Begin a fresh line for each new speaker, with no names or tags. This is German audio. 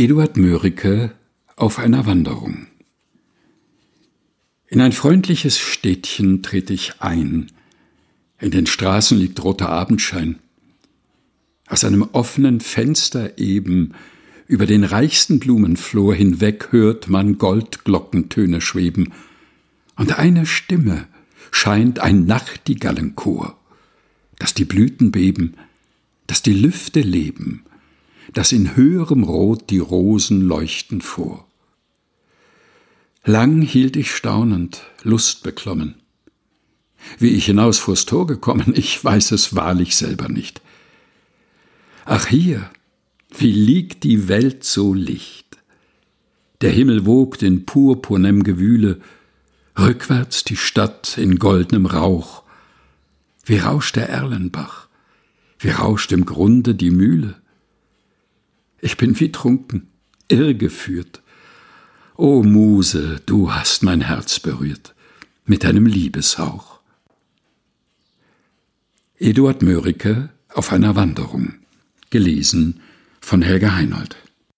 Eduard Mörike auf einer Wanderung. In ein freundliches Städtchen trete ich ein. In den Straßen liegt roter Abendschein. Aus einem offenen Fenster eben über den reichsten Blumenflor hinweg hört man Goldglockentöne schweben, und eine Stimme scheint ein Nachtigallenchor, dass die Blüten beben, dass die Lüfte leben, dass in höherem Rot die Rosen leuchten vor. Lang hielt ich staunend, lustbeklommen. Wie ich hinaus vors Tor gekommen, ich weiß es wahrlich selber nicht. Ach hier, wie liegt die Welt so licht. Der Himmel wogt in purpurnem Gewühle, rückwärts die Stadt in goldnem Rauch. Wie rauscht der Erlenbach, wie rauscht im Grunde die Mühle. Ich bin wie trunken, irregeführt. O Muse, du hast mein Herz berührt mit deinem Liebeshauch. Eduard Mörike auf einer Wanderung. Gelesen von Helga Heinold.